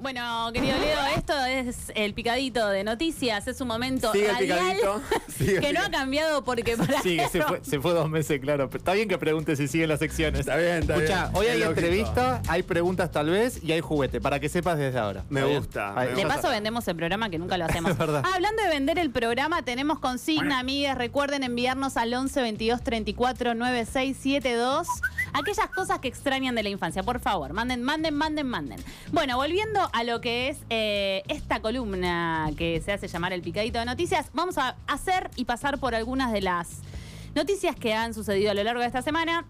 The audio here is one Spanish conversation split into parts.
bueno, querido Leo, esto es el picadito de noticias, es un momento Sigue radial. Sigue que no ha cambiado porque para Sí, se fue, se fue dos meses, claro. Pero está bien que pregunte si siguen las secciones. Está bien, está Escucha, bien. hoy Es hay lógico. entrevista, hay preguntas tal vez y hay juguete, para que sepas desde ahora. Me gusta, me De paso vendemos el programa que nunca lo hacemos. Es verdad. Ah, hablando de vender el programa, tenemos consigna, amigas. Recuerden enviarnos al 11 22 34 9672 aquellas cosas que extrañan de la infancia. Por favor, manden, manden, manden, manden. Bueno, volviendo a lo que es eh, esta columna que se hace llamar el picadito de noticias, vamos a hacer y pasar por algunas de las noticias que han sucedido a lo largo de esta semana.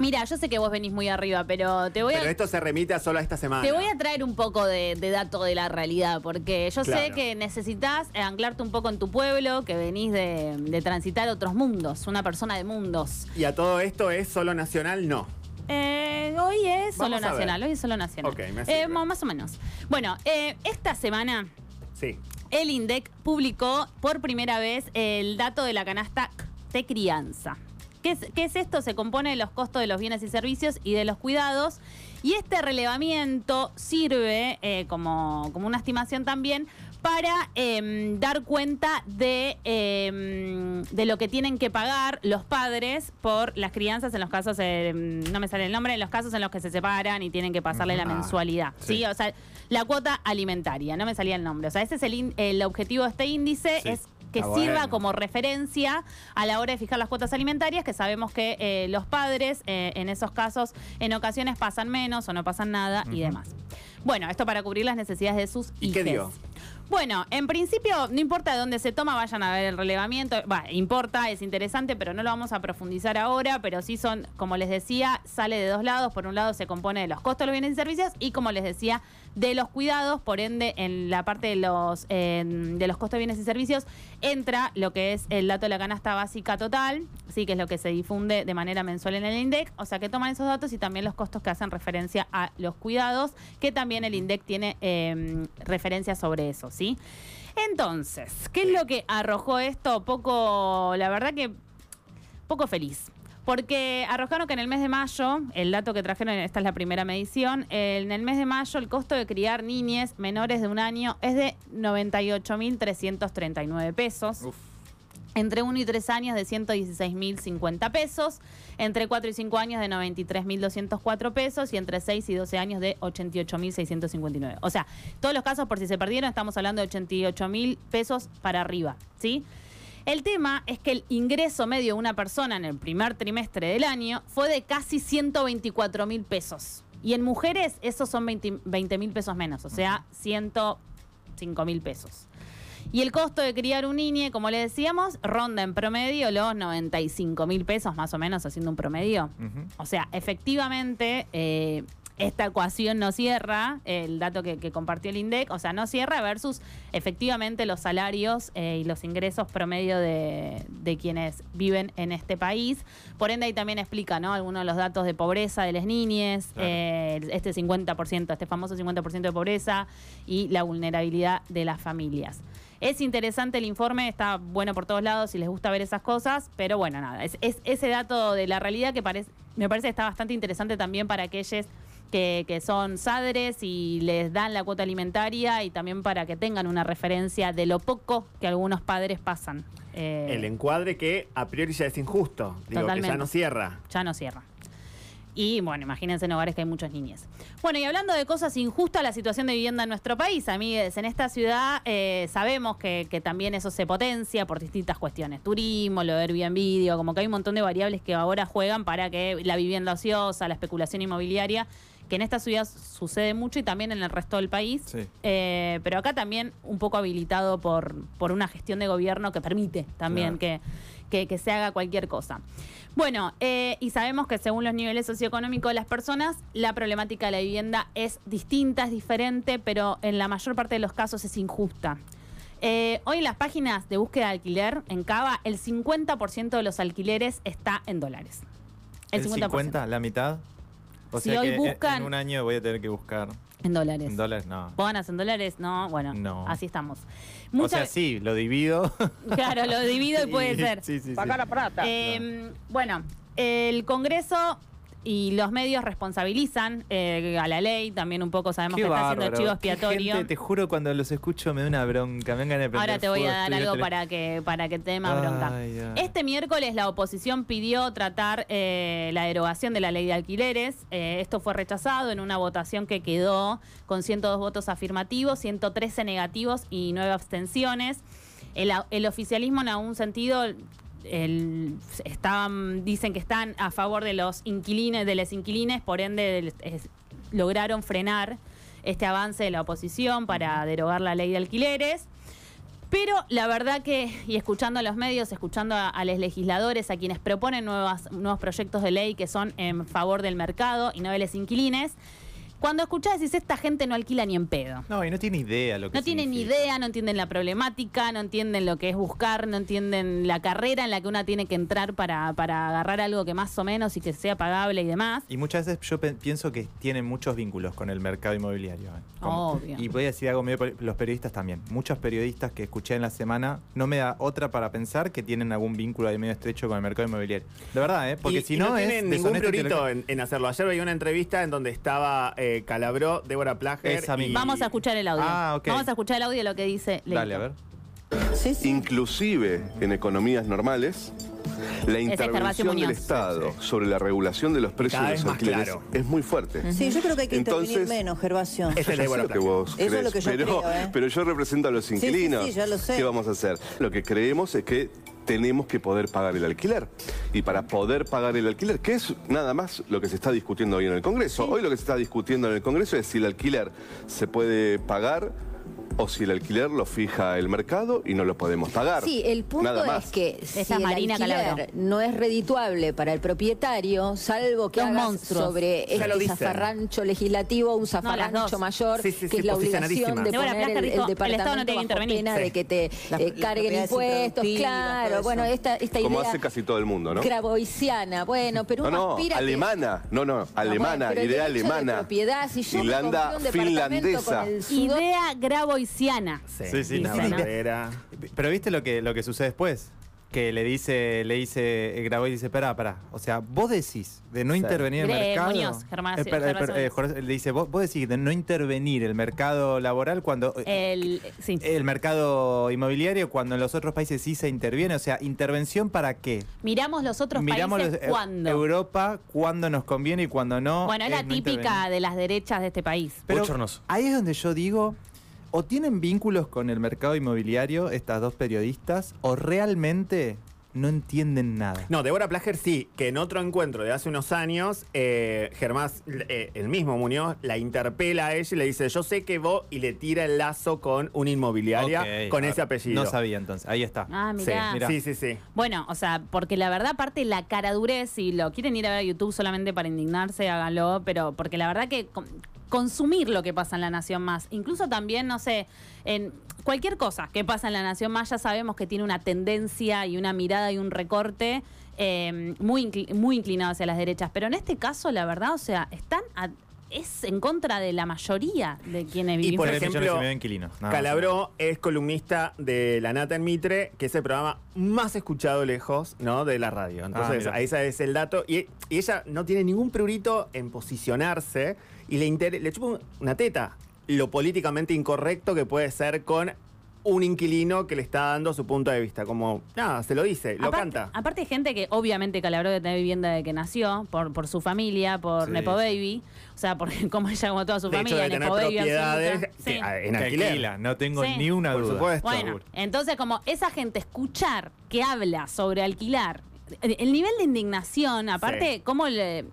Mira, yo sé que vos venís muy arriba, pero te voy Pero a... esto se remite a solo a esta semana. Te voy a traer un poco de, de dato de la realidad, porque yo sé que necesitas anclarte un poco en tu pueblo, que venís de, de transitar otros mundos, una persona de mundos. Y a todo esto es solo nacional, no. Eh, hoy es solo Vamos nacional, hoy es solo nacional. Ok, me Eh, más o menos. Bueno, eh, esta semana Sí. el INDEC publicó por primera vez el dato de la canasta de crianza. ¿Qué es, qué es esto? Se compone de los costos de los bienes y servicios y de los cuidados. Y este relevamiento sirve eh, como, como una estimación también para em, dar cuenta de, em, de lo que tienen que pagar los padres por las crianzas en los casos, em, no me sale el nombre, en los casos en los que se separan y tienen que pasarle la Ah, mensualidad. ¿sí? sí. O sea, la cuota alimentaria, no me salía el nombre. O sea, ese es el, in- el objetivo de este índice, Sí. es que Ah, sirva bueno. como referencia a la hora de fijar las cuotas alimentarias, que sabemos que eh, los padres eh, en esos casos en ocasiones pasan menos o no pasan nada y demás. Bueno, esto para cubrir las necesidades de sus ¿Y qué dio? Bueno, en principio, no importa de dónde se toma, vayan a ver el relevamiento. Va, importa, es interesante, pero no lo vamos a profundizar ahora. Pero sí son, como les decía, sale de dos lados. Por un lado se compone de los costos de los bienes y servicios y, como les decía, de los cuidados. Por ende, en la parte de los, de los costos de bienes y servicios entra lo que es el dato de la canasta básica total, sí, que es lo que se difunde de manera mensual en el INDEC. O sea que toman esos datos y también los costos que hacen referencia a los cuidados, que también el INDEC tiene eh, referencia sobre eso, ¿sí? Entonces, ¿qué es lo que arrojó esto? Poco, la verdad que poco feliz. Porque arrojaron que en el mes de mayo, el dato que trajeron, esta es la primera medición, en el mes de mayo el costo de criar niñes menores de un año es de 98.339 pesos. Uf. Entre 1 y 3 años de 116.050 pesos, entre 4 y 5 años de 93.204 pesos y entre 6 y 12 años de 88.659. O sea, todos los casos, por si se perdieron, estamos hablando de 88.000 pesos para arriba, ¿sí? El tema es que el ingreso medio de una persona en el primer trimestre del año fue de casi 124.000 pesos. Y en mujeres esos son 20 mil pesos menos, o sea, 105 mil pesos. Y el costo de criar un niño, como le decíamos, ronda en promedio los 95 mil pesos, más o menos, haciendo un promedio. O sea, efectivamente, eh, esta ecuación no cierra, el dato que, que compartió el INDEC, o sea, no cierra versus efectivamente los salarios eh, y los ingresos promedio de, de quienes viven en este país. Por ende, ahí también explica, ¿no? Algunos de los datos de pobreza de las niñas, Claro. eh, este 50%, este famoso 50% de pobreza y la vulnerabilidad de las familias. Es interesante el informe, está bueno por todos lados si les gusta ver esas cosas, pero bueno, nada, es, es ese dato de la realidad que parece, me parece que está bastante interesante también para aquellos que, que son sadres y les dan la cuota alimentaria y también para que tengan una referencia de lo poco que algunos padres pasan. Eh, El encuadre que a priori ya es injusto. Digo, que ya no cierra. ya no cierra. Y bueno, imagínense en hogares que hay muchos niños. Bueno, y hablando de cosas injustas, la situación de vivienda en nuestro país, amigues, en esta ciudad eh, sabemos que, que también eso se potencia por distintas cuestiones. Turismo, lo de Airbnb, digo, como que hay un montón de variables que ahora juegan para que la vivienda ociosa, la especulación inmobiliaria, que en esta ciudad sucede mucho y también en el resto del país. Sí. Eh, pero acá también un poco habilitado por, por una gestión de gobierno que permite también que, que- que se haga cualquier cosa. Bueno, eh, y sabemos que según los niveles socioeconómicos de las personas, la problemática de la vivienda es distinta, es diferente, pero en la mayor parte de los casos es injusta. Eh, hoy en las páginas de búsqueda de alquiler en Cava, el 50% de los alquileres está en dólares. El 50, la mitad. O Si sea hoy que buscan- en un año voy a tener que buscar En dólares. en dólares, no. ¿Vos ganas en dólares? No, bueno, No. así estamos. O Mucha- sea, sí, lo divido. Claro, lo divido y puede ser. Sí, sí, sí. Saca la plata. Eh, bueno, el Congreso y los medios responsabilizan eh, a la ley, también un poco sabemos Qué que está bárbaro. haciendo chivo expiatorio. gente, te juro, cuando los escucho me da una bronca. Me de Ahora te voy a dar algo para que, para que te dé más bronca. Este miércoles la oposición pidió tratar eh, la derogación de la ley de alquileres. Eh, esto fue rechazado en una votación que quedó con 102 votos afirmativos, 113 negativos y 9 abstenciones. El oficialismo en algún sentido el- estaban, dicen que están a favor de los inquilines, de los inquilines, por ende lograron frenar este avance de la oposición para derogar la ley de alquileres. Pero la verdad que, y escuchando a los medios, escuchando a, a los legisladores, a quienes proponen nuevas, nuevos proyectos de ley que son en favor del mercado y no de los inquilines, cuando escuchás decís, esta gente no alquila ni en pedo. No, y no tiene idea lo que No tienen ni idea, no entienden la problemática, no entienden lo que es buscar, no entienden la carrera en la que una tiene que entrar para, para agarrar algo que más o menos y que sea pagable y demás. Y muchas veces yo pienso que tienen muchos vínculos con el mercado inmobiliario. ¿eh? Como- Obvio. Y voy a decir algo medio los periodistas también. Muchos periodistas que escuché en la semana no me da otra para pensar que tienen algún vínculo ahí medio estrecho con el mercado inmobiliario. De verdad, ¿eh? Porque Y- si y no, es tienen ningún deshonesto priorito intelectual. en, en hacerlo. Ayer veía una entrevista en donde estaba eh, Calabró, Débora Plager. Esa y-. Vamos a escuchar el audio. Ah, ok. Vamos a escuchar el audio de lo que dice Leito. Dale, a ver. Sí, sí. Inclusive en economías normales, la Gervasio intervención del Muñoz. Estado sobre la regulación de los precios Cada de vez los más alquileres claro. es muy fuerte. Sí, yo creo que hay que Entonces- intervenir menos, Gervasio. Ese es Yo de sé Débora lo que Plager. vos Eso es crees, lo que yo pero, creo, ¿eh? pero yo represento a los sí, inquilinos. sí, ya lo sé. ¿Qué vamos a hacer? Lo que creemos es que tenemos que poder pagar el alquiler. Y para poder pagar el alquiler, que es nada más lo que se está discutiendo hoy en el Congreso. Hoy lo que se está discutiendo en el Congreso es si el alquiler se puede pagar o si el alquiler lo fija el mercado y no lo podemos pagar. Sí, el punto es que si Esa el Marina alquiler Calabro. no es redituable para el propietario, salvo que hagas sobre Ya este zafarrancho legislativo, un zafarrancho dos. mayor, Sí, sí, que sí, es la obligación de poner el, el departamento no bajo pena Sí. de que te eh, carguen impuestos, claro, bueno, esta, esta Como idea hace casi todo el mundo, ¿no? graboisiana, bueno, pero No, uno no, aspira a que- alemana, no, no, alemana, bueno, pero el idea alemana. propiedad, si yo departamento finlandesa. con el Sí, Sí, no, Pero viste lo que, lo que sucede después. Que le dice, le dice, eh, grabó y dice, pará, pará. O sea, vos decís de no Sí. intervenir el mercado. Muñoz, Germán, Eh, sí, per- eh, Gervasio per- eh, Muñoz. Jorge, le dice, vos, vos decís de no intervenir el mercado laboral cuando. eh, El, sí. el mercado inmobiliario cuando en los otros países sí se interviene, o sea, intervención para qué? Miramos los otros Miramos países los- eh, cuándo. Europa cuando nos conviene y cuando no. bueno, es la no típica intervenir. de las derechas de este país. Pero Bochornoso. ahí es donde yo digo, o tienen vínculos con el mercado inmobiliario estas dos periodistas, o realmente no entienden nada. No, Débora Plager sí, que en otro encuentro de hace unos años, eh, Germán, eh, el mismo Muñoz, la interpela a ella y le dice, yo sé que vos, y le tira el lazo con una inmobiliaria con ese apellido. No sabía entonces, ahí está. Ah, Sí, mirá. mirá. sí, sí, sí. Bueno, o sea, porque la verdad, aparte la cara durez, si lo quieren ir a ver a YouTube solamente para indignarse, háganlo, pero porque la verdad que consumir lo que pasa en la Nación Más, incluso también, no sé, en cualquier cosa que pasa en la Nación Más, ya sabemos que tiene una tendencia y una mirada y un recorte eh, muy, muy inclinado hacia las derechas, pero en este caso, la verdad, o sea, están a- es en contra de la mayoría de quienes Y vivimos. por ejemplo, y nada más. Calabró es columnista de La Nata en Mitre, que es el programa más escuchado lejos, ¿no? De la radio. Entonces, mira. ahí ese es el dato. Y, y ella no tiene ningún prurito en posicionarse y le, inter- le chupa un- una teta lo políticamente incorrecto que puede ser con un inquilino que le está dando su punto de vista. Como, nada, se lo dice, lo aparte, canta. Aparte hay gente que obviamente Calabró debe tener vivienda desde que nació, por, por su familia, por Sí, Nepo sí. Baby. O sea, porque como ella, como toda su De hecho, familia, debe tener Nepo Baby propiedades que- Sí. en alquiler. alquila, no tengo Sí. ni una Por duda. supuesto. Bueno, entonces como esa gente escuchar que habla sobre alquilar, el el nivel de indignación, aparte, Sí. cómo le...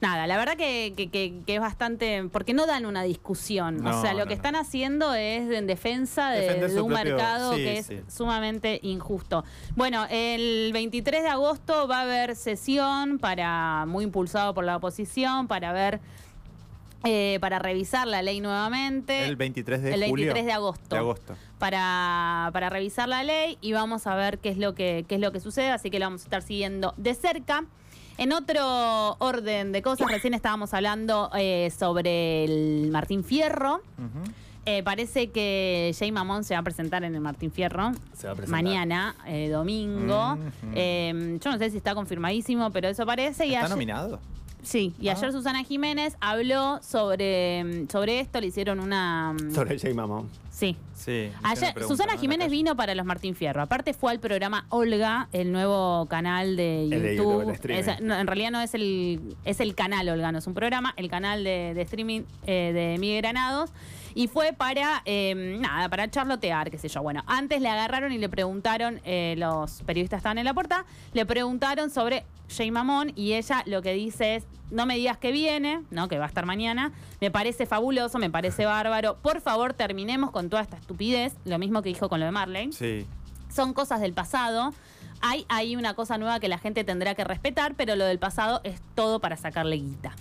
Nada, la verdad que, que- que- que es bastante... Porque no dan una discusión. No, o sea, lo no, que no. están haciendo es en defensa de, un propio- mercado sí, que es sí. sumamente injusto. Bueno, el 23 de agosto va a haber sesión para muy impulsado por la oposición para ver... eh, para revisar la ley nuevamente. El 23 de El 23 julio. de agosto. De agosto. Para, para revisar la ley y vamos a ver qué es lo que qué es lo que sucede, así que lo vamos a estar siguiendo de cerca. En otro orden de cosas, recién estábamos hablando eh, sobre el Martín Fierro. Eh, parece que Jay Mamón se va a presentar en el Martín Fierro Se va a presentar. mañana, eh, domingo. Eh, yo no sé si está confirmadísimo, pero eso parece. Y ¿Está ayer- nominado? Sí, y ayer Susana Jiménez habló sobre, sobre esto, le hicieron una... Sobre el J Mamón. Sí. Sí. Ayer, Susana Jiménez vino para los Martín Fierro. Aparte fue al programa Olga, el nuevo canal de El de YouTube. El no, en realidad no es el, es el canal Olga, no es un programa, el canal de, de streaming eh, de Miguel Granados. Y fue para, eh, nada, para charlotear, qué sé yo. Bueno, antes le agarraron y le preguntaron, eh, los periodistas estaban en la puerta, le preguntaron sobre Jay Mamón y ella lo que dice es, no me digas que viene, ¿no? Que va a estar mañana. Me parece fabuloso, me parece bárbaro. Por favor, terminemos con toda esta estupidez. Lo mismo que dijo con lo de Marley. Sí. Son cosas del pasado. Hay ahí una cosa nueva que la gente tendrá que respetar, pero lo del pasado es todo para sacarle guita.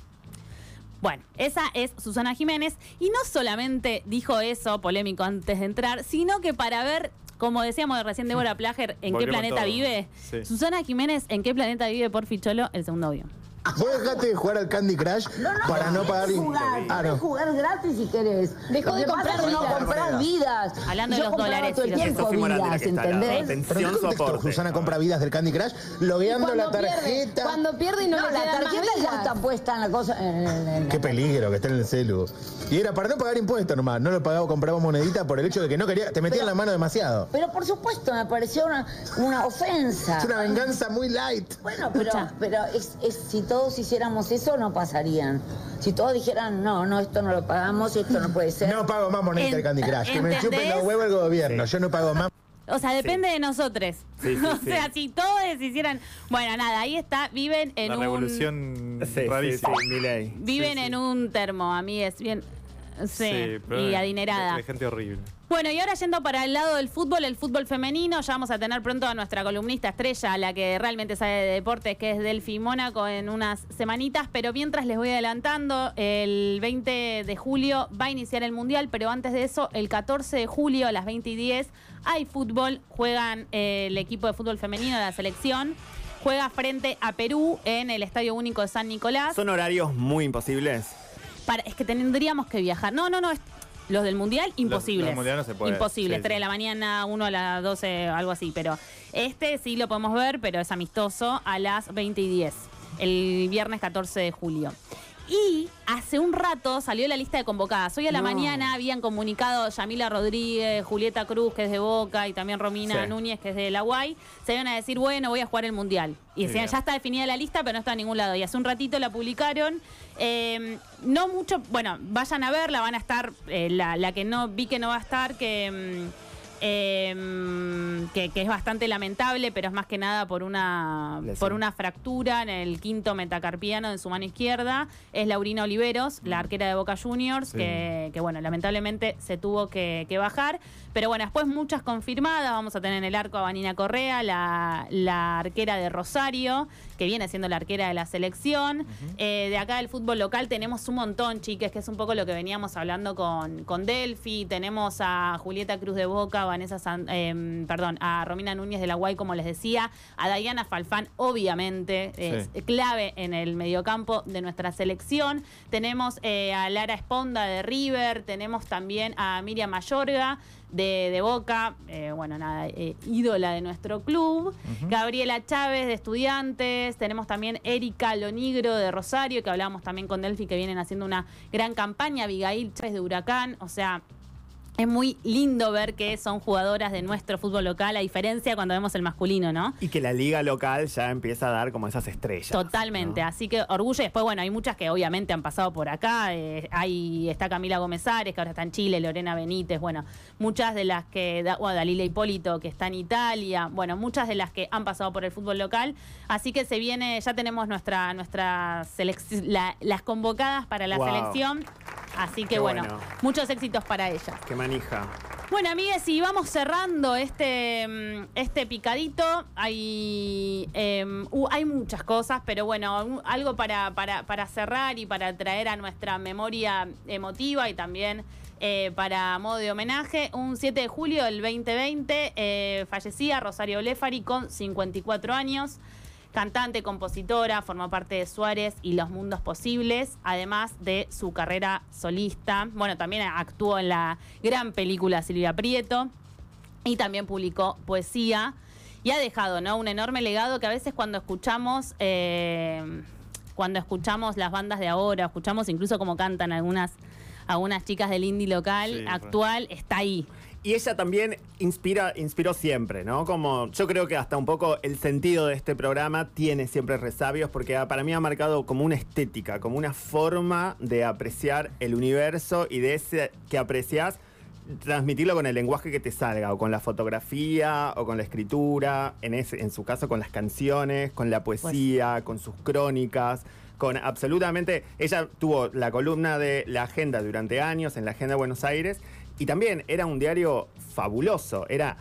Bueno, esa es Susana Jiménez. Y no solamente dijo eso, polémico antes de entrar, sino que para ver, como decíamos recién Débora Plager, en qué planeta todo. vive. Sí. Susana Jiménez, en qué planeta vive por Ficholo, el segundo avión. Vos dejaste de jugar al Candy Crush para no pagar jugar, Ah, no. jugar gratis si querés. Dejó de comprar no vidas. comprar vidas. Hablando de Yo los dólares todo el tiempo vidas. ¿entendés? ¿Pero en qué Atención, contexto soporte. Susana compra vidas del Candy Crush? Logueando la tarjeta. cuando pierde y no, la tarjeta ya está puesta en la cosa. Qué peligro que esté en el celu. Y era para no pagar impuestos nomás. No lo pagaba, compraba monedita por el hecho de que no quería. Te metían la mano demasiado. Pero por supuesto me pareció una, una ofensa. Es una venganza muy light. Bueno, pero, pero es, es- si todos hiciéramos eso, no pasarían. Si todos dijeran, no, no, esto no lo pagamos, esto no puede ser. No pago más monedita del Candy Crush. Que me ¿Entendés? chupen los huevos el gobierno. Yo no pago más. O sea, depende de nosotros. Sí, sí, o sí. sea, si todos hicieran. Bueno, nada, ahí está. Viven en La un. revolución Sí, sí, rarísima. sí, Milei. Viven Sí, sí. en un termo. A mí es bien. Sí, pero y adinerada. De, de gente horrible. Bueno, y ahora yendo para el lado del fútbol, el fútbol femenino, ya vamos a tener pronto a nuestra columnista estrella, la que realmente sabe de deportes, que es Delphi Mónaco, en unas semanitas. Pero mientras les voy adelantando, el 20 de julio va a iniciar el Mundial, pero antes de eso, el 14 de julio a las 20 y 10, hay fútbol, juegan eh, el equipo de fútbol femenino de la selección. Juega frente a Perú en el Estadio Único de San Nicolás. Son horarios muy imposibles. Para- es que tendríamos que viajar. No, no, no. es- los del mundial, imposibles. del Mundial no se puede. Imposibles. Sí, 3 de la mañana, 1 a las 12, algo así. Pero este sí lo podemos ver, pero es amistoso a las 20 y 10. El viernes 14 de julio. Y hace un rato salió la lista de convocadas. Hoy a la mañana habían comunicado Yamila Rodríguez, Julieta Cruz, que es de Boca, y también Romina Sí. Núñez, que es de la UAI. Se iban a decir, bueno, voy a jugar el Mundial. Y decían, bien. ya está definida la lista, pero no está en ningún lado. Y hace un ratito la publicaron. Eh, no mucho, bueno, vayan a verla, van a estar, eh, la, la que no vi que no va a estar, que, mm, eh, que, que es bastante lamentable, pero es más que nada por una, Lesión. por una fractura en el quinto metacarpiano de su mano izquierda. Es Laurina Oliveros, la arquera de Boca Juniors, Sí. que, que, bueno, lamentablemente se tuvo que, que bajar. Pero bueno, después muchas confirmadas. Vamos a tener en el arco a Vanina Correa, la, la arquera de Rosario, que viene siendo la arquera de la selección. Eh, de acá del fútbol local tenemos un montón, chiques, que es un poco lo que veníamos hablando con, con Delphi. Tenemos a Julieta Cruz de Boca, Vanessa San- eh, perdón, a Romina Núñez de la Guay, como les decía, a Diana Falfán, obviamente, es Sí. clave en el mediocampo de nuestra selección. Tenemos eh, a Lara Esponda de River, tenemos también a Miriam Mayorga de, de Boca, eh, bueno, nada, eh, ídola de nuestro club. Gabriela Chávez de Estudiantes, tenemos también Erika Lonigro de Rosario, que hablábamos también con Delphi, que vienen haciendo una gran campaña, Abigail Chávez de Huracán, o sea... Es muy lindo ver que son jugadoras de nuestro fútbol local, a diferencia cuando vemos el masculino, ¿no? Y que la liga local ya empieza a dar como esas estrellas. Totalmente, ¿no? así que orgullo. Después, bueno, hay muchas que obviamente han pasado por acá. eh, hay, está Camila Gómez Ares, que ahora está en Chile, Lorena Benítez, bueno, muchas de las que, da- bueno, Dalila Hipólito, que está en Italia, bueno, muchas de las que han pasado por el fútbol local. Así que se viene, ya tenemos nuestra, nuestra la- las convocadas para la Wow. selección. Así que bueno. muchos éxitos para ellas. Qué manija. Bueno, amigues, y vamos cerrando este, mm, este picadito. Hay, em, hay muchas cosas, pero bueno, algo para, para, para cerrar y para traer a nuestra memoria emotiva y también eh, para modo de homenaje. Un 7 de julio del 2020 eh, fallecía Rosario Blefari con 54 años. Cantante, compositora, formó parte de Suárez y Los Mundos Posibles, además de su carrera solista. Bueno, también actuó en la gran película Silvia Prieto y también publicó poesía y ha dejado ¿no? un enorme legado que a veces cuando escuchamos eh, cuando escuchamos las bandas de ahora, escuchamos incluso cómo cantan algunas, algunas chicas del indie local Sí, actual, está ahí. Y ella también inspira, inspiró siempre, ¿no? Como yo creo que hasta un poco el sentido de este programa tiene siempre resabios porque para mí ha marcado como una estética, como una forma de apreciar el universo y de ese que aprecias transmitirlo con el lenguaje que te salga, o con la fotografía, o con la escritura, en, ese, en su caso con las canciones, con la poesía, con sus crónicas, con absolutamente... Ella tuvo la columna de la agenda durante años en la agenda de Buenos Aires y también era un diario fabuloso, era...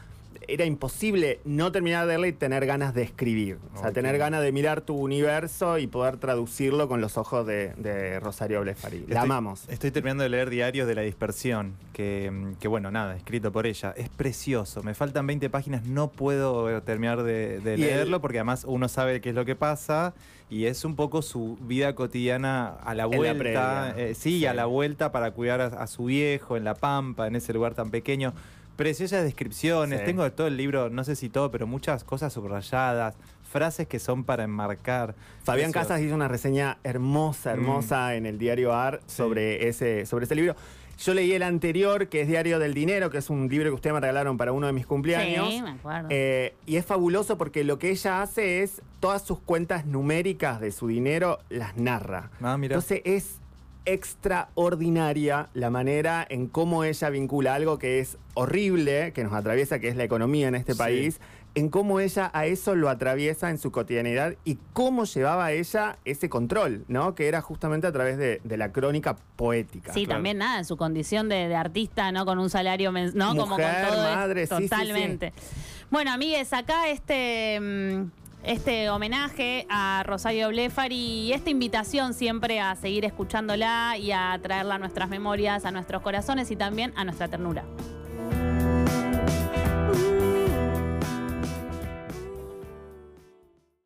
Era imposible no terminar de leerle y tener ganas de escribir. O sea, tener ganas de mirar tu universo y poder traducirlo con los ojos de, de Rosario Blefari. La amamos. Estoy terminando de leer Diarios de la Dispersión, que, que, bueno, nada, escrito por ella. Es precioso. Me faltan 20 páginas, no puedo terminar de, de Y el- leerlo porque además uno sabe qué es lo que pasa y es un poco su vida cotidiana a la la vuelta. previa. eh, sí, Sí. a la vuelta para cuidar a, a su viejo en La Pampa, en ese lugar tan pequeño. Preciosas descripciones. Sí. Tengo de todo el libro, no sé si todo, pero muchas cosas subrayadas, frases que son para enmarcar. Fabián Precioso. Casas hizo una reseña hermosa, hermosa en el diario AR sobre, ese, sobre ese libro. Yo leí el anterior, que es Diario del Dinero, que es un libro que ustedes me regalaron para uno de mis cumpleaños. Sí, me acuerdo. Eh, y es fabuloso porque lo que ella hace es todas sus cuentas numéricas de su dinero las narra. Ah, mira. Entonces es extraordinaria la manera en cómo ella vincula algo que es horrible, que nos atraviesa, que es la economía en este Sí. país, en cómo ella a eso lo atraviesa en su cotidianidad y cómo llevaba ella ese control, ¿no? Que era justamente a través de, de la crónica poética. Sí, claro. también nada, en su condición de, de artista, ¿no? Con un salario, ¿no? Como con todo. madre, esto, sí, sí, sí. Totalmente. Bueno, amigues, acá este. mm, Este homenaje a Rosario Blefari y esta invitación siempre a seguir escuchándola y a traerla a nuestras memorias, a nuestros corazones y también a nuestra ternura.